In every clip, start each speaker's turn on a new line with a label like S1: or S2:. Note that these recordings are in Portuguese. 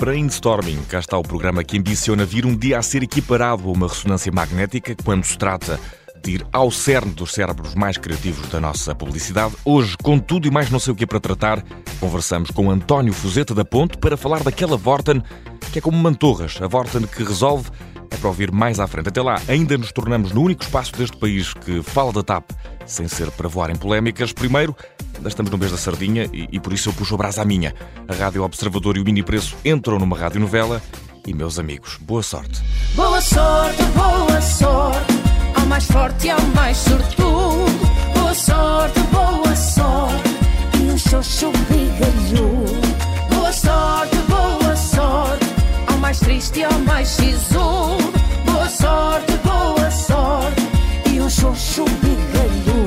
S1: Brainstorming. Cá está o programa que ambiciona vir um dia a ser equiparado a uma ressonância magnética quando se trata de ir ao cerne dos cérebros mais criativos da nossa publicidade. Hoje, com tudo e mais não sei o que é para tratar, conversamos com António Fuzeta da Ponte para falar daquela Vorten que é como mantorras, a Vorten que resolve é para ouvir mais à frente. Até lá, ainda nos tornamos no único espaço deste país que fala da TAP sem ser para voar em polémicas. Primeiro, ainda estamos no mês da sardinha e, e por isso eu puxo o braço à minha. A Rádio Observador e o Mini Preço entram numa radionovela e, meus amigos, boa sorte.
S2: Boa sorte, boa sorte, ao mais forte e ao mais sortudo. Boa sorte, boa sorte, e um xoxo bigalhudo. Boa sorte, boa sorte, ao mais triste e ao mais sisudo. Boa sorte, boa sorte, e um xoxo bigalhudo.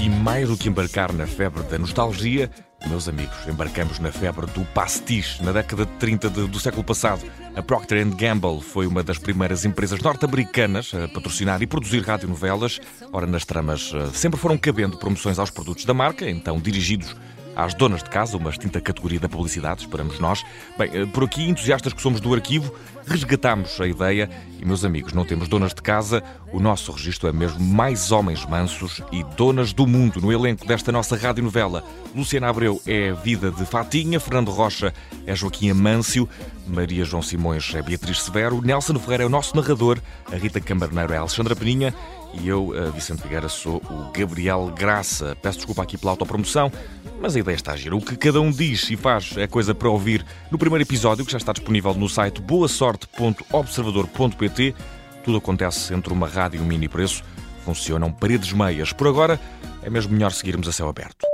S2: E
S1: mais do que embarcar na febre da nostalgia, meus amigos, embarcamos na febre do pastiche. Na década de 30 de- do século passado, a Procter Gamble foi uma das primeiras empresas norte-americanas a patrocinar e produzir radionovelas. Ora, nas tramas eh, sempre foram cabendo promoções aos produtos da marca, então dirigidos às donas de casa, uma extinta categoria da publicidade, esperamos nós. Bem, eh, por aqui, entusiastas que somos do arquivo, resgatamos a ideia e, meus amigos, não temos donas de casa, o nosso registro é mesmo mais homens mansos e donas do mundo no elenco desta nossa radionovela. Luciana Abreu é a vida de Fatinha, Fernando Rocha é Joaquim Amâncio, Maria João Simões é Beatriz Severo, Nelson Ferreira é o nosso narrador, a Rita Cambarneiro é a Alexandra Peninha e eu, eh, Vicente Figueira, sou o Gabriel Graça. Peço desculpa aqui pela autopromoção, mas a ideia está a gira. O que cada um diz e faz é coisa para ouvir no primeiro episódio, que já está disponível no site boasorte.observador.pt. Tudo acontece entre uma rádio e um mini preço. Funcionam paredes meias. Por agora, é mesmo melhor seguirmos a céu aberto.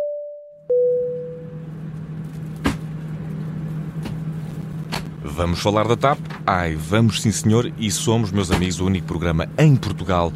S1: Vamos falar da TAP? Ai, vamos sim senhor, e somos, meus amigos, o único programa em Portugal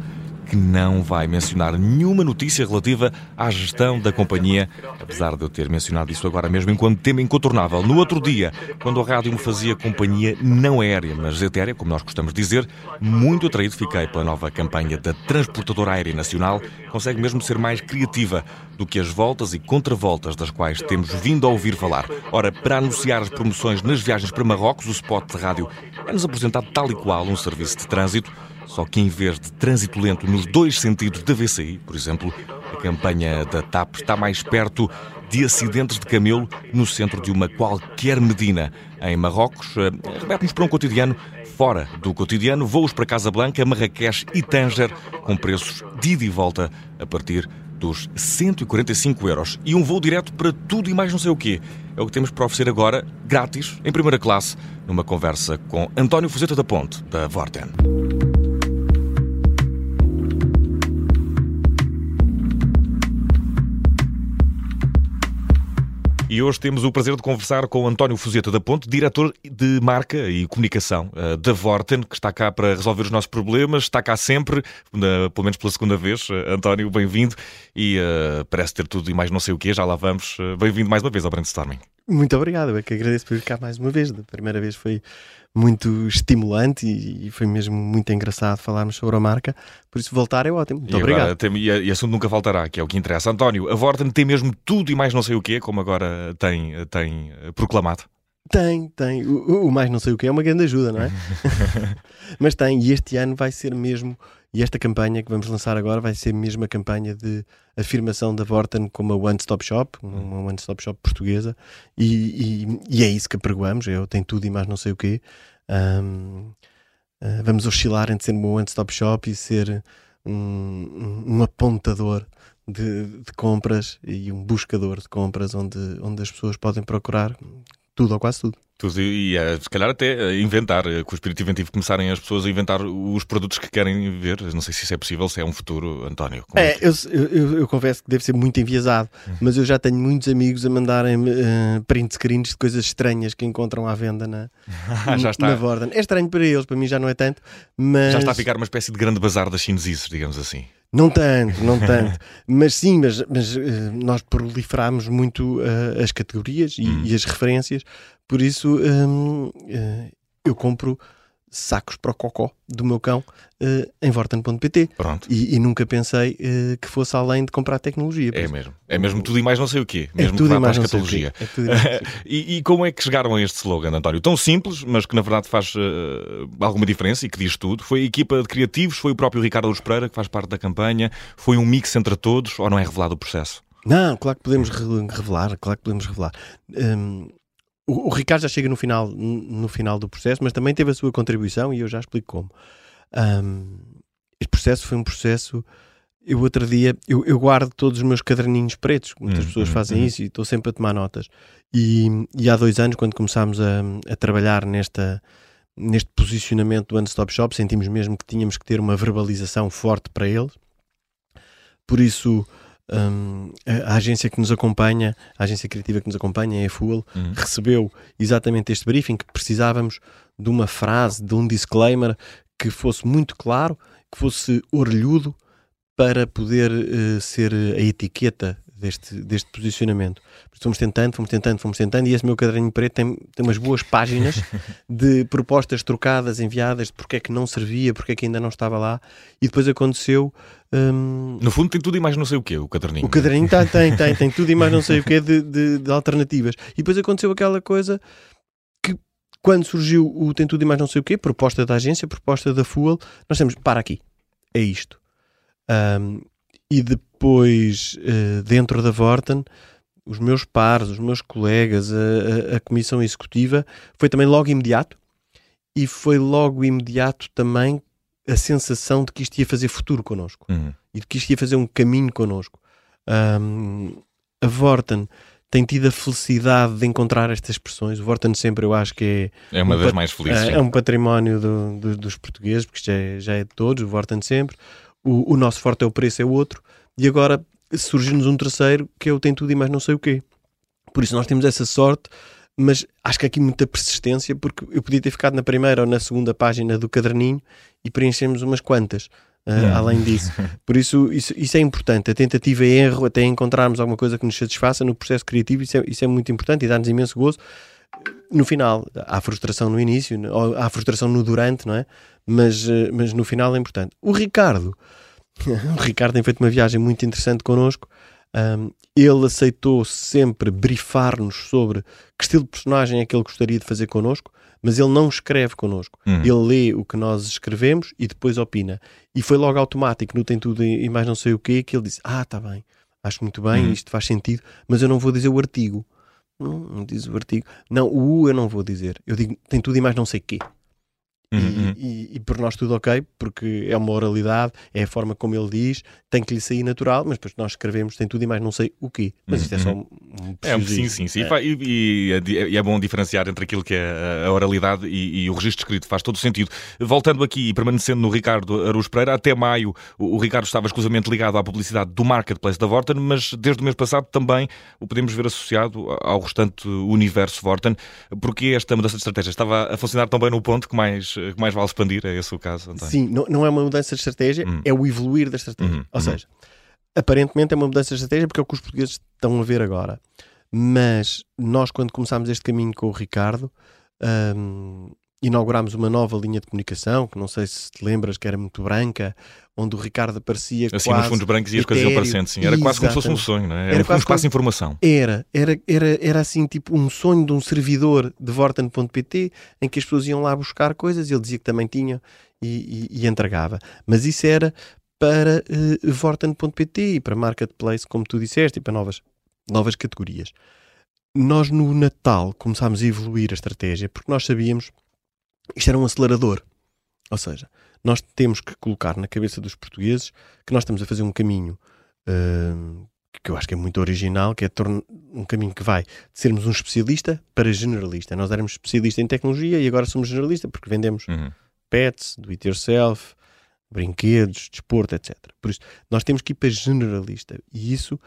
S1: que não vai mencionar nenhuma notícia relativa à gestão da companhia, apesar de eu ter mencionado isso agora mesmo enquanto tema incontornável. No outro dia, quando a rádio me fazia companhia não aérea, mas etérea, como nós gostamos de dizer, muito atraído fiquei pela nova campanha da Transportadora Aérea Nacional, consegue mesmo ser mais criativa do que as voltas e contravoltas das quais temos vindo a ouvir falar. Ora, para anunciar as promoções nas viagens para Marrocos, o spot de rádio é-nos apresentado tal e qual um serviço de trânsito, só que em vez de trânsito lento nos dois sentidos da VCI, por exemplo, a campanha da TAP está mais perto de acidentes de camelo no centro de uma qualquer Medina. Em Marrocos, eh, remete-nos para um cotidiano fora do cotidiano, voos para Casablanca, Marrakech e Tanger, com preços de ida e volta a partir dos 145 euros. E um voo direto para tudo e mais não sei o quê. É o que temos para oferecer agora, grátis, em primeira classe, numa conversa com António Fuzeta da Ponte, da Vorten. E hoje temos o prazer de conversar com António Fuzeta da Ponte, diretor de marca e comunicação uh, da Vorten, que está cá para resolver os nossos problemas, está cá sempre, na- pelo menos pela segunda vez. Uh, António, bem-vindo e uh, parece ter tudo e mais não sei o quê, já lá vamos. Bem-vindo mais uma vez ao Brainstorming.
S3: Muito obrigado, é que agradeço por vir cá mais uma vez. Da primeira vez foi muito estimulante e, e foi mesmo muito engraçado falarmos sobre a marca. Por isso, voltar é ótimo. Muito
S1: e
S3: obrigado.
S1: Agora, e, e assunto nunca faltará, que é o que interessa. António, a Vorten tem mesmo tudo e mais não sei o quê, como agora tem, tem uh, proclamado.
S3: Tem, tem. O, o mais não sei o que é uma grande ajuda, não é? Mas tem, e este ano vai ser mesmo, e esta campanha que vamos lançar agora vai ser mesmo a campanha de afirmação da Vorten como uma one-stop shop, uma one-stop shop portuguesa, e, e- e é isso que apregoamos. Eu tenho tudo e mais não sei o quê. Ahm, ah, vamos oscilar entre ser uma one-stop shop e ser um, um- um apontador de, de compras e um buscador de compras onde, onde as pessoas podem procurar tudo ou quase tudo.
S1: Tudo, e eh, se calhar até eh, inventar, eh, com o espírito inventivo começarem as pessoas a inventar os produtos que querem ver. Não sei se isso é possível, se é um futuro, António. Como
S3: É,
S1: que-
S3: eu, eu, eu confesso que deve ser muito enviesado, mas eu já tenho muitos amigos a mandarem-me eh, print screens de coisas estranhas que encontram à venda na,
S1: já, está,
S3: na Vorten. É estranho para eles, para mim já não é tanto, mas
S1: já está a ficar uma espécie de grande bazar das chinesices, digamos assim.
S3: Não tanto, não tanto. mas sim, mas, mas eh, nós proliferámos muito eh, as categorias e,
S1: Hum.
S3: e as referências, por isso hum, eh, eu compro sacos para o cocó do meu cão uh, em vorten.pt.
S1: Pronto.
S3: E, e, nunca pensei uh, que fosse além de comprar tecnologia.
S1: É mesmo. É mesmo tudo e mais não sei o quê.
S3: É
S1: Mesmo
S3: tudo
S1: que
S3: e
S1: vá para a
S3: mais
S1: escatologia.
S3: quê. É e.
S1: E, e como é que chegaram a este slogan, António? Tão simples, mas que na verdade faz eh, alguma diferença e que diz tudo. Foi a equipa de criativos, foi o próprio Ricardo Luz Pereira que faz parte da campanha, foi um mix entre todos ou não é revelado o processo?
S3: Não, claro que podemos re- revelar, claro que podemos revelar. Hum, o, o Ricardo já chega no final, no final do processo, mas também teve a sua contribuição e eu já explico como. Hum, este processo foi um processo. Eu outro dia, eu, eu guardo todos os meus caderninhos pretos, muitas
S1: Hum,
S3: pessoas
S1: hum,
S3: fazem
S1: hum.
S3: isso e estou sempre a tomar notas. E, e há dois anos, quando começámos a, a trabalhar nesta, neste posicionamento do One Stop Shop, sentimos mesmo que tínhamos que ter uma verbalização forte para eles. Por isso, hum, a, a agência que nos acompanha, a agência criativa que nos acompanha, a Fuel,
S1: Uhum.
S3: recebeu exatamente este briefing que precisávamos de uma frase, de um disclaimer que fosse muito claro, que fosse orelhudo para poder eh, ser a etiqueta deste, deste posicionamento. Fomos tentando, fomos tentando, fomos tentando, e esse meu caderninho preto tem, tem umas boas páginas de propostas trocadas, enviadas, de porque é que não servia, porque é que ainda não estava lá, e depois aconteceu. hum,
S1: No fundo tem tudo e mais não sei o quê, o caderninho.
S3: o caderninho tem, tem, tem, tem tudo e mais não sei o que de, de, de alternativas. E depois aconteceu aquela coisa que, quando surgiu o Tem Tudo e Mais Não Sei o quê, proposta da agência, proposta da Fuel, nós temos, para aqui, é isto. Ahm, e depois, eh, dentro da Vorten, os meus pares, os meus colegas, a, a- a comissão executiva, foi também logo imediato e foi logo imediato também a sensação de que isto ia fazer futuro connosco
S1: Uhum.
S3: e de que isto ia fazer um caminho connosco. Ahm, a Vorten tem tido a felicidade de encontrar estas expressões. O Vorten sempre eu acho que é
S1: É uma
S3: Um
S1: das mais felizes.
S3: é, é um património do- do- dos portugueses, porque já é, já é de todos, o Vorten sempre. O, o nosso forte é o preço, é o outro. E agora surge-nos um terceiro que é o tem tudo e mais não sei o quê. Por isso nós temos essa sorte, mas acho que aqui muita persistência, porque eu podia ter ficado na primeira ou na segunda página do caderninho e preenchemos umas quantas.
S1: Hum.
S3: Além disso, por isso, isso isso é importante. A tentativa e erro, até encontrarmos alguma coisa que nos satisfaça no processo criativo, isso é, isso é muito importante e dá-nos imenso gozo no final, há frustração no início, ou há frustração no durante, não é? Mas, eh, mas no final é importante. O Ricardo, o Ricardo tem feito uma viagem muito interessante connosco. Um, ele aceitou sempre brifar-nos sobre que estilo de personagem é que ele gostaria de fazer connosco, mas ele não escreve connosco.
S1: Uhum.
S3: Ele lê o que nós escrevemos e depois opina. E foi logo automático, no Tem Tudo e mais não sei o quê, que ele disse: Ah, está bem, acho muito bem,
S1: Uhum.
S3: isto faz sentido, mas eu não vou dizer o artigo. Não, não diz o artigo. Não, o U eu não vou dizer. Eu digo tem tudo e mais não sei quê.
S1: Uhum,
S3: E,
S1: uhum.
S3: e, e por nós tudo ok, porque é uma oralidade, é a forma como ele diz, tem que lhe sair natural, mas depois nós escrevemos tem tudo e mais não sei o quê. Mas isto é só um, um
S1: É, sim,
S3: preciosismo.
S1: sim, sim.
S3: É.
S1: E é e é bom diferenciar entre aquilo que é a oralidade e, e o registro escrito, faz todo o sentido. Voltando aqui e permanecendo no Ricardo Aruz Pereira, até maio o, o Ricardo estava exclusivamente ligado à publicidade do Marketplace da Vorten, mas desde o mês passado também o podemos ver associado ao restante universo Vorten. Porque esta mudança de estratégia estava a funcionar tão bem no ponto que mais, que mais vale expandir, é esse o caso, António?
S3: Sim, não, não é uma mudança de estratégia,
S1: Hum.
S3: é o evoluir da estratégia.
S1: Uhum,
S3: Ou
S1: uhum.
S3: seja, aparentemente é uma mudança de estratégia porque é o que os portugueses estão a ver agora. Mas nós, quando começámos este caminho com o Ricardo, hum, inaugurámos uma nova linha de comunicação, que não sei se te lembras, que era muito branca, onde o Ricardo aparecia
S1: Assim,
S3: quase...
S1: nos fundos brancos e as coisas iam aparecendo, sim. Era quase como se fosse um
S3: Exatamente.
S1: sonho, não é?
S3: Era
S1: Era um,
S3: quase
S1: espaço
S3: como-
S1: de informação.
S3: Era, era, era, era assim tipo um sonho de um servidor de Vorten.pt em que as pessoas iam lá buscar coisas, ele dizia que também tinha e, e- e entregava. Mas isso era para eh, Vorten.pt e para Marketplace, como tu disseste, e para novas, novas categorias. Nós no Natal começámos a evoluir a estratégia porque nós sabíamos isto era um acelerador. Ou seja, nós temos que colocar na cabeça dos portugueses que nós estamos a fazer um caminho hum, que eu acho que é muito original, que é um caminho que vai de sermos um especialista para generalista. Nós éramos especialista em tecnologia e agora somos generalista porque vendemos
S1: Uhum.
S3: pets, do it yourself, brinquedos, desporto, etc. Por isso, nós temos que ir para generalista. E isso,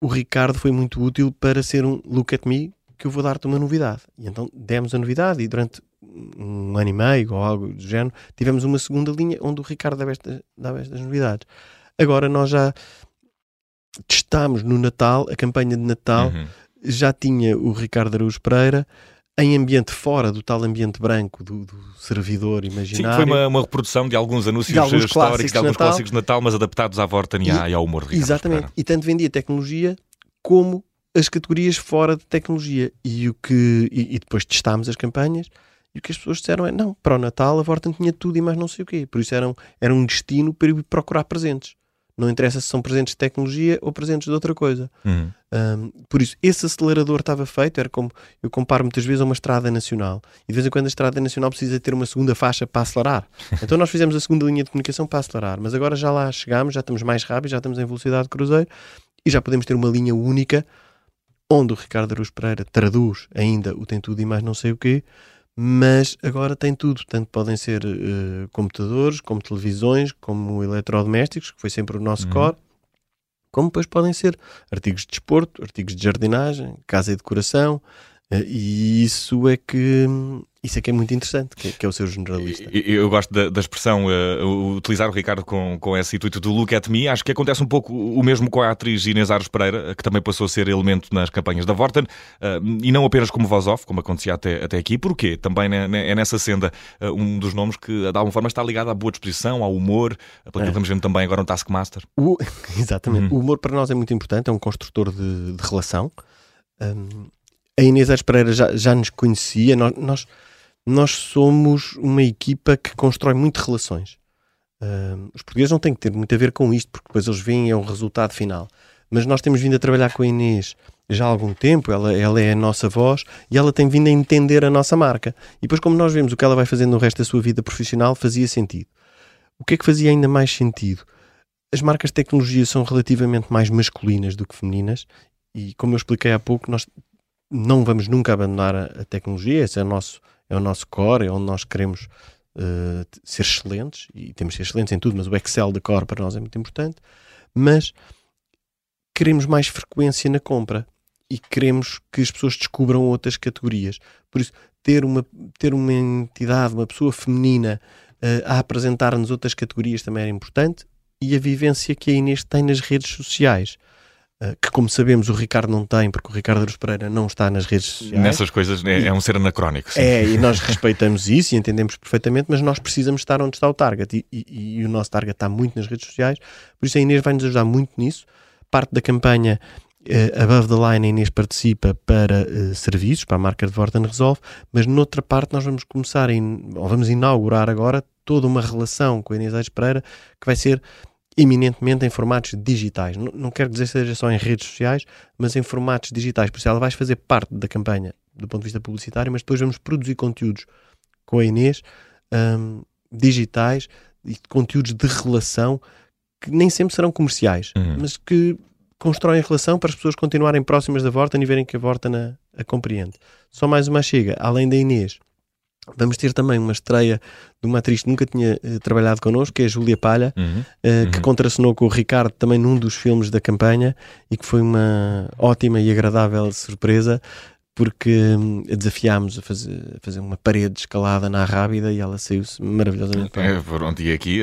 S3: o Ricardo foi muito útil para ser um look at me que eu vou dar-te uma novidade. E então demos a novidade e durante um ano e meio ou algo do género, tivemos uma segunda linha onde o Ricardo dava, esta- dava estas novidades. Agora nós já testámos no Natal, a campanha de Natal,
S1: Uhum.
S3: já tinha o Ricardo Araújo Pereira em ambiente fora do tal ambiente branco do, do servidor
S1: Sim,
S3: imaginário.
S1: foi uma, uma reprodução de alguns anúncios
S3: De alguns
S1: históricos, de alguns
S3: Natal.
S1: clássicos de Natal, mas adaptados à Vorten e,
S3: E-
S1: ao humor de Ricardo
S3: Exatamente.
S1: Pereira.
S3: E tanto vendia tecnologia como as categorias fora de tecnologia. E, o que, e, e depois testámos as campanhas e o que as pessoas disseram é não, para o Natal a Vorten tinha tudo e mais não sei o quê. Por isso era um, era um destino para ir procurar presentes. Não interessa se são presentes de tecnologia ou presentes de outra coisa.
S1: Uhum.
S3: Um, por isso, esse acelerador estava feito, era como eu comparo muitas vezes a uma estrada nacional. E de vez em quando a estrada nacional precisa ter uma segunda faixa para acelerar. Então nós fizemos a segunda linha de comunicação para acelerar, mas agora já lá chegámos, já estamos mais rápidos, já estamos em velocidade de cruzeiro e já podemos ter uma linha única onde o Ricardo Aruz Pereira traduz ainda o tem tudo e mais não sei o quê, mas agora tem tudo. Tanto podem ser eh, computadores, como televisões, como eletrodomésticos, que foi sempre o nosso
S1: Uhum.
S3: core, como depois podem ser artigos de desporto, artigos de jardinagem, casa e decoração, e isso é que isso é que é muito interessante, que é, que é o seu generalista.
S1: Eu, eu gosto da, da expressão, eh, utilizar o Ricardo com, com esse intuito do look at me. Acho que acontece um pouco o mesmo com a atriz Inês Aros Pereira, que também passou a ser elemento nas campanhas da Vorten, eh, e não apenas como voz-off, como acontecia até, até aqui. Porquê? Também né, é nessa senda eh, um dos nomes que, de alguma forma, está ligado à boa disposição, ao humor, pelo que
S3: É.
S1: estamos vendo também agora no Taskmaster.
S3: O- exatamente.
S1: Uhum.
S3: O humor para nós é muito importante, é um construtor de, de relação. Hum, a Inês Aires Pereira já, já nos conhecia. Nós, nós, nós somos uma equipa que constrói muito relações. Hum, os portugueses não têm que ter muito a ver com isto, porque depois eles veem é o resultado final. Mas nós temos vindo a trabalhar com a Inês já há algum tempo, ela, ela é a nossa voz e ela tem vindo a entender a nossa marca. E depois, como nós vemos o que ela vai fazendo no resto da sua vida profissional, fazia sentido. O que é que fazia ainda mais sentido? as marcas de tecnologia são relativamente mais masculinas do que femininas e como eu expliquei há pouco, nós não vamos nunca abandonar a, tecnologia, esse é o nosso, é o nosso core, é onde nós queremos t- ser excelentes e temos de ser excelentes em tudo, mas o Excel da core para nós é muito importante, mas queremos mais frequência na compra e queremos que as pessoas descubram outras categorias. Por isso, ter uma, ter uma entidade, uma pessoa feminina eh, a apresentar-nos outras categorias também era importante e a vivência que a Inês tem nas redes sociais. Eh, que, como sabemos, o Ricardo não tem, porque o Ricardo Aruz Pereira não está nas redes sociais.
S1: Nessas coisas é, é um ser anacrónico. sim.
S3: É, e nós respeitamos isso e entendemos perfeitamente, mas nós precisamos estar onde está o target e, e- e o nosso target está muito nas redes sociais, por isso a Inês vai nos ajudar muito nisso. Parte da campanha eh, Above the Line, a Inês participa para eh, serviços, para a marca de Vorten Resolve, mas noutra parte nós vamos começar, a in- ou vamos inaugurar agora toda uma relação com a Inês Aires Pereira que vai ser eminentemente em formatos digitais. Não, não quero dizer que seja só em redes sociais, mas em formatos digitais. Por isso ela vai fazer parte da campanha do ponto de vista publicitário, mas depois vamos produzir conteúdos com a Inês hum, digitais e conteúdos de relação que nem sempre serão comerciais,
S1: Uhum.
S3: mas que constroem relação para as pessoas continuarem próximas da Vorten e verem que a Vorten a, a compreende. Só mais uma chega, além da Inês. Vamos ter também uma estreia de uma atriz que nunca tinha eh, trabalhado connosco, que é a Júlia Palha,
S1: Uhum.
S3: eh, que
S1: Uhum.
S3: contracenou com o Ricardo também num dos filmes da campanha e que foi uma ótima e agradável surpresa porque hum, desafiámos a fazer, a fazer uma parede de escalada na Rábida e ela saiu-se maravilhosamente bem.
S1: É, pronto, e aqui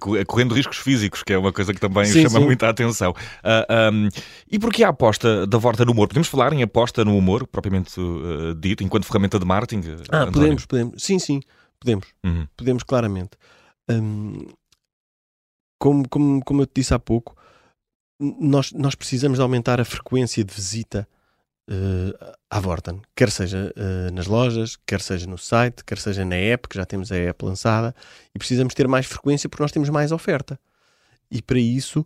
S1: co- correndo riscos físicos, que é uma coisa que também
S3: Sim,
S1: chama
S3: sim.
S1: muita atenção. Ah, ahm, e porquê a aposta da Vorta no humor? Podemos falar em aposta no humor, propriamente eh, dito, enquanto ferramenta de marketing?
S3: Ah,
S1: António?
S3: podemos, podemos. Sim, sim, podemos.
S1: Uhum.
S3: Podemos claramente. Hum, como, como, como eu te disse há pouco, nós, nós precisamos de aumentar a frequência de visita eh, à Vorten, quer seja eh, nas lojas, quer seja no site, quer seja na app, que já temos a app lançada, e precisamos ter mais frequência porque nós temos mais oferta. E para isso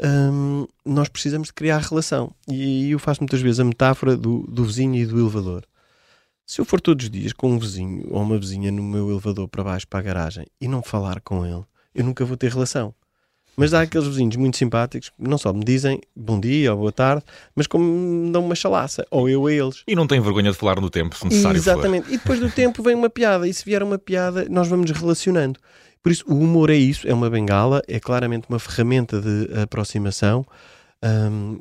S3: hum, nós precisamos de criar relação. E eu faço muitas vezes a metáfora do, do vizinho e do elevador. Se eu for todos os dias com um vizinho ou uma vizinha no meu elevador para baixo para a garagem e não falar com ele, eu nunca vou ter relação. Mas há aqueles vizinhos muito simpáticos que não só me dizem bom dia ou boa tarde, mas como me dão uma chalaça, ou eu a eles.
S1: E não tem vergonha de falar no tempo, se necessário for.
S3: Exatamente. E depois do tempo vem uma piada, e se vier uma piada, nós vamos relacionando. Por isso, o humor é isso, é uma bengala, é claramente uma ferramenta de aproximação. Hum,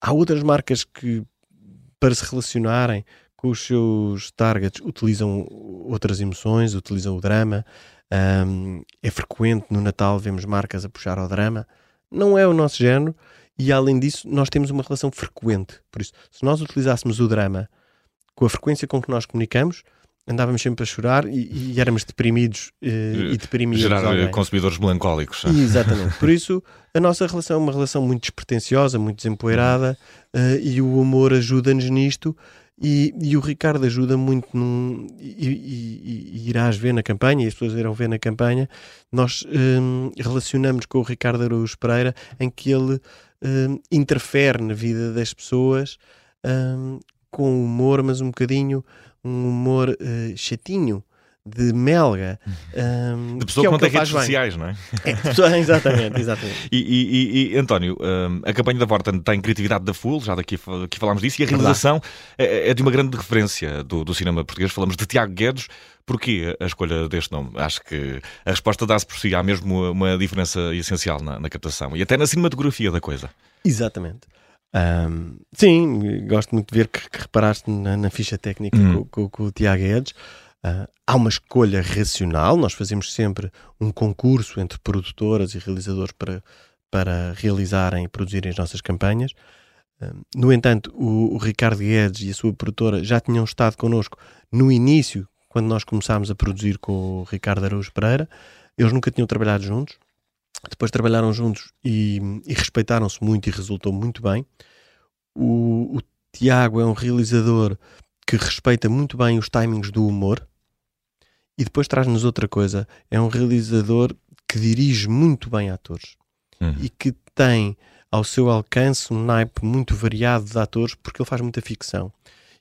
S3: há outras marcas que, para se relacionarem com os seus targets, utilizam outras emoções, utilizam o drama. Hum, é frequente no Natal vemos marcas a puxar ao drama. Não é o nosso género, e além disso, nós temos uma relação frequente. Por isso, se nós utilizássemos o drama com a frequência com que nós comunicamos, andávamos sempre a chorar e, e éramos deprimidos eh, e deprimíamos
S1: Gerar eh,
S3: alguém.
S1: consumidores melancólicos.
S3: Exatamente. Por isso, a nossa relação é uma relação muito despretensiosa, muito desempoeirada eh, e o humor ajuda-nos nisto. E, e o Ricardo ajuda muito num, e, e- e irás ver na campanha, e as pessoas irão ver na campanha. Nós hum, relacionamos com o Ricardo Araújo Pereira em que ele hum, interfere na vida das pessoas hum, com humor, mas um bocadinho um humor eh, chatinho, de melga. hum,
S1: De pessoa
S3: que é
S1: que
S3: o
S1: não tem
S3: ele
S1: redes sociais, não é?
S3: É, pessoa- exatamente, exatamente.
S1: E, e- e- António, hum, a campanha da Vorten tem criatividade da Full, já daqui, aqui falámos disso, e a realização é, é de uma grande referência do, do cinema português. Falamos de Tiago Guedes. Porquê a escolha deste nome? Acho que a resposta dá-se por si. Há mesmo uma diferença essencial na, na captação e até na cinematografia da coisa.
S3: Exatamente. Ahm, sim, gosto muito de ver que, que reparaste na, na ficha técnica
S1: Hum.
S3: com, com- com o Tiago Edes. Ah, há uma escolha racional, nós fazemos sempre um concurso entre produtoras e realizadores para, para realizarem e produzirem as nossas campanhas. Ahm, no entanto, o, o Ricardo Guedes e a sua produtora já tinham estado connosco no início, quando nós começámos a produzir com o Ricardo Araújo Pereira. Eles nunca tinham trabalhado juntos. Depois trabalharam juntos e, e respeitaram-se muito e resultou muito bem. O, o Tiago é um realizador que respeita muito bem os timings do humor e depois traz-nos outra coisa. É um realizador que dirige muito bem atores
S1: Uhum.
S3: e que tem ao seu alcance um naipe muito variado de atores porque ele faz muita ficção.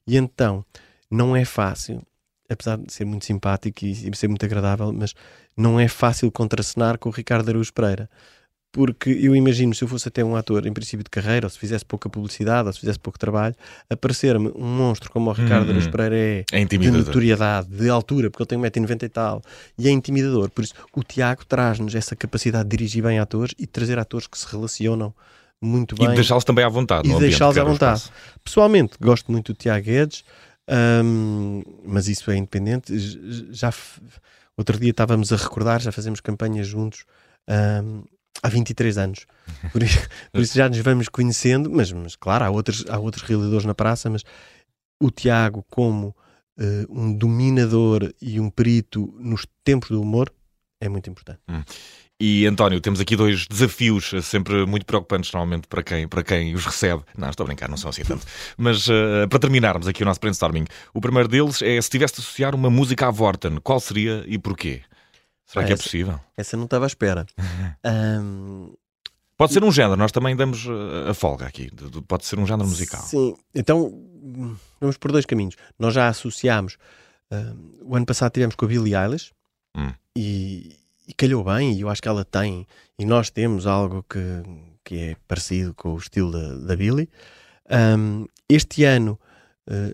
S3: E então não é fácil, apesar de ser muito simpático e, ser muito agradável, mas não é fácil contracenar com o Ricardo Araújo Pereira. Porque eu imagino, se eu fosse até um ator em princípio de carreira, ou se fizesse pouca publicidade, ou se fizesse pouco trabalho, aparecer-me um monstro como o Ricardo
S1: Uhum.
S3: Araújo Pereira é,
S1: É
S3: de notoriedade, de altura, porque ele tem 1,90m e tal, e é intimidador. Por isso, o Tiago traz-nos essa capacidade de dirigir bem atores e trazer atores que se relacionam muito
S1: E
S3: bem.
S1: de deixá-los também à vontade.
S3: E deixá-los à vontade. Pessoalmente, gosto muito do Tiago Guedes, hum, mas isso é independente. Já outro dia estávamos a recordar, já fazemos campanhas juntos hum, há 23 anos. Por isso, por isso já nos vamos conhecendo, mas, mas claro, há outros, há outros realizadores na praça, mas o Tiago, como eh, um dominador e um perito nos tempos do humor, é muito importante.
S1: E António, temos aqui dois desafios eh, sempre muito preocupantes, normalmente, para quem, para quem os recebe. Não, estou a brincar, não são assim tanto. Mas eh, para terminarmos aqui o nosso brainstorming, o primeiro deles é se tivesse de associar uma música à Vorten, qual seria e porquê? Será
S3: Ah,
S1: que é
S3: essa-
S1: possível?
S3: Essa não estava à espera. Hum,
S1: Pode ser um género, nós também damos eh, a folga aqui. de- de- Pode ser um género musical.
S3: Sim, então vamos por dois caminhos. Nós já associámos. o ano passado tivemos com a Billie Eilish
S1: Hum.
S3: e, e calhou bem, e eu acho que ela tem, e nós temos algo que, que é parecido com o estilo da, da Billie. Hum, este ano,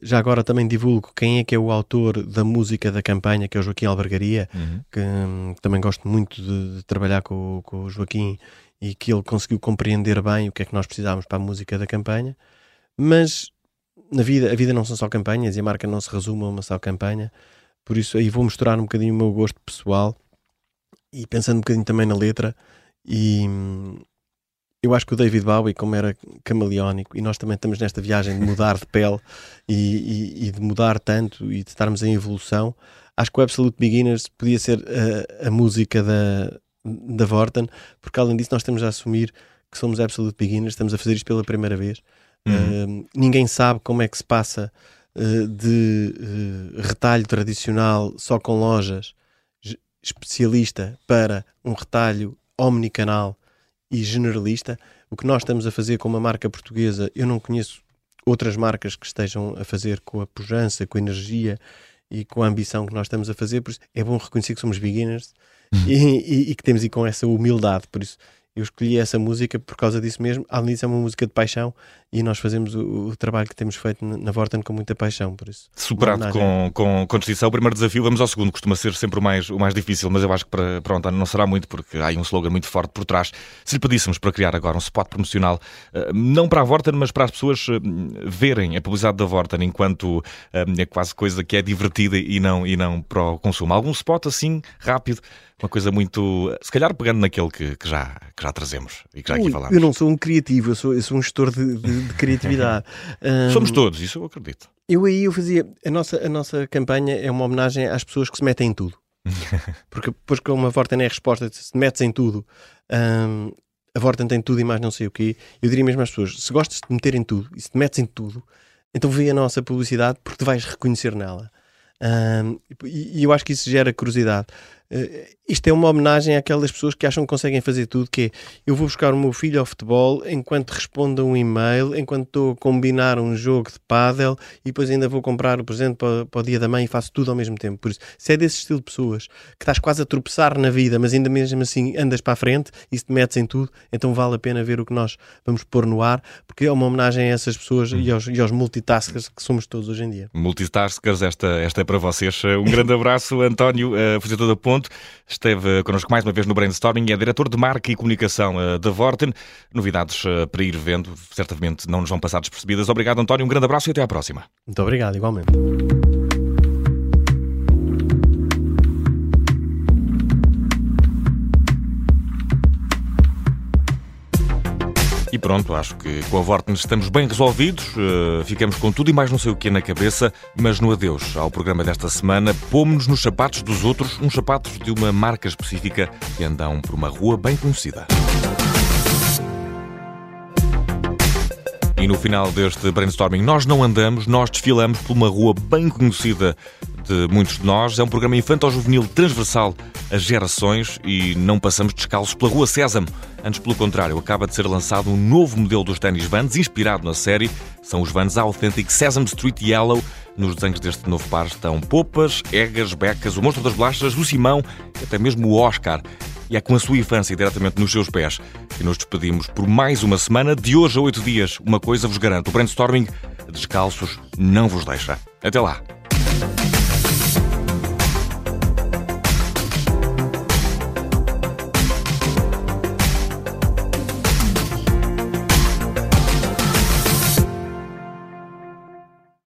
S3: já agora também divulgo quem é que é o autor da música da campanha, que é o Joaquim Albergaria,
S1: Uhum.
S3: que hum, também gosto muito de, de trabalhar com, o- com o Joaquim e que ele conseguiu compreender bem o que é que nós precisávamos para a música da campanha. Mas na vida, a vida não são só campanhas e a marca não se resume a uma só campanha. Por isso aí vou misturar um bocadinho o meu gosto pessoal e pensando um bocadinho também na letra. E hum, eu acho que o David Bowie, como era camaleónico, e nós também estamos nesta viagem de mudar de pele e, e- e de mudar tanto e de estarmos em evolução, acho que o Absolute Beginners podia ser a, a música da, da Vorten, porque além disso nós estamos a assumir que somos Absolute Beginners, estamos a fazer isto pela primeira vez.
S1: Uhum.
S3: Uh, ninguém sabe como é que se passa uh, de uh, retalho tradicional só com lojas especialista para um retalho omnicanal e generalista. O que nós estamos a fazer com uma marca portuguesa, eu não conheço outras marcas que estejam a fazer com a pujança, com a energia e com a ambição que nós estamos a fazer. Por isso é bom reconhecer que somos beginners e, e- e que temos e com essa humildade. Por isso eu escolhi essa música por causa disso mesmo. Além disso, é uma música de paixão e nós fazemos o, o trabalho que temos feito na, Vorten com muita paixão. Por isso,
S1: Superado com, com, com distinção. O primeiro desafio, vamos ao segundo, costuma ser sempre o mais, o mais difícil, mas eu acho que para, para António não será muito, porque há aí um slogan muito forte por trás. Se lhe pedíssemos para criar agora um spot promocional, eh, não para a Vorten, mas para as pessoas eh, verem a publicidade da Vorten enquanto eh, é quase coisa que é divertida e não, e não para o consumo. Algum spot assim, rápido, uma coisa muito. Se calhar pegando naquele que, que já, que já trazemos e que já aqui
S3: Ui,
S1: falámos.
S3: eu não sou um criativo, eu sou, eu sou um gestor de, de- de criatividade. Ahm,
S1: Somos todos, isso eu acredito.
S3: Eu aí eu fazia. A nossa, a nossa campanha é uma homenagem às pessoas que se metem em tudo. Porque depois que uma Vorten é a resposta, se te metes em tudo, hum, a Vorten tem tudo e mais não sei o quê. Eu diria mesmo às pessoas: se gostas de te meter em tudo e se te metes em tudo, então vê a nossa publicidade porque te vais reconhecer nela. Hum, e, e eu acho que isso gera curiosidade. Uh, isto é uma homenagem àquelas pessoas que acham que conseguem fazer tudo, que é, eu vou buscar o meu filho ao futebol enquanto respondo um e-mail, enquanto estou a combinar um jogo de pádel e depois ainda vou comprar o presente para, para, o dia da mãe e faço tudo ao mesmo tempo. Por isso, se é desse estilo de pessoas que estás quase a tropeçar na vida, mas ainda mesmo assim andas para a frente e se te metes em tudo, então vale a pena ver o que nós vamos pôr no ar, porque é uma homenagem a essas pessoas e, aos, e aos multitaskers que somos todos hoje em dia.
S1: Multitaskers, esta, esta é para vocês. Um grande abraço, António, uh, todo a Esteve connosco mais uma vez no Brainstorming, é diretor de marca e comunicação uh, da Vorten. Novidades uh, para ir vendo, certamente não nos vão passar despercebidas. Obrigado, António, um grande abraço e até à próxima.
S3: Muito obrigado, igualmente.
S1: E pronto, acho que com a Vorten estamos bem resolvidos, uh, ficamos com tudo e mais não sei o que na cabeça, mas no adeus ao programa desta semana, pomos-nos nos sapatos dos outros, uns sapatos de uma marca específica que andam por uma rua bem conhecida. E no final deste brainstorming, nós não andamos, nós desfilamos por uma rua bem conhecida de muitos de nós. É um programa infantil-juvenil transversal às gerações e não passamos descalços pela Rua Sésamo. Antes, pelo contrário, acaba de ser lançado um novo modelo dos ténis Vans, inspirado na série. São os Vans Authentic Sesame Street Yellow. Nos desenhos deste novo par estão Popas, Egas, Becas, o Monstro das Bolachas, o Simão e até mesmo o Oscar. E é com a sua infância diretamente nos seus pés que nos despedimos por mais uma semana. De hoje a oito dias, uma coisa vos garanto: o brainstorming descalços não vos deixa. Até lá!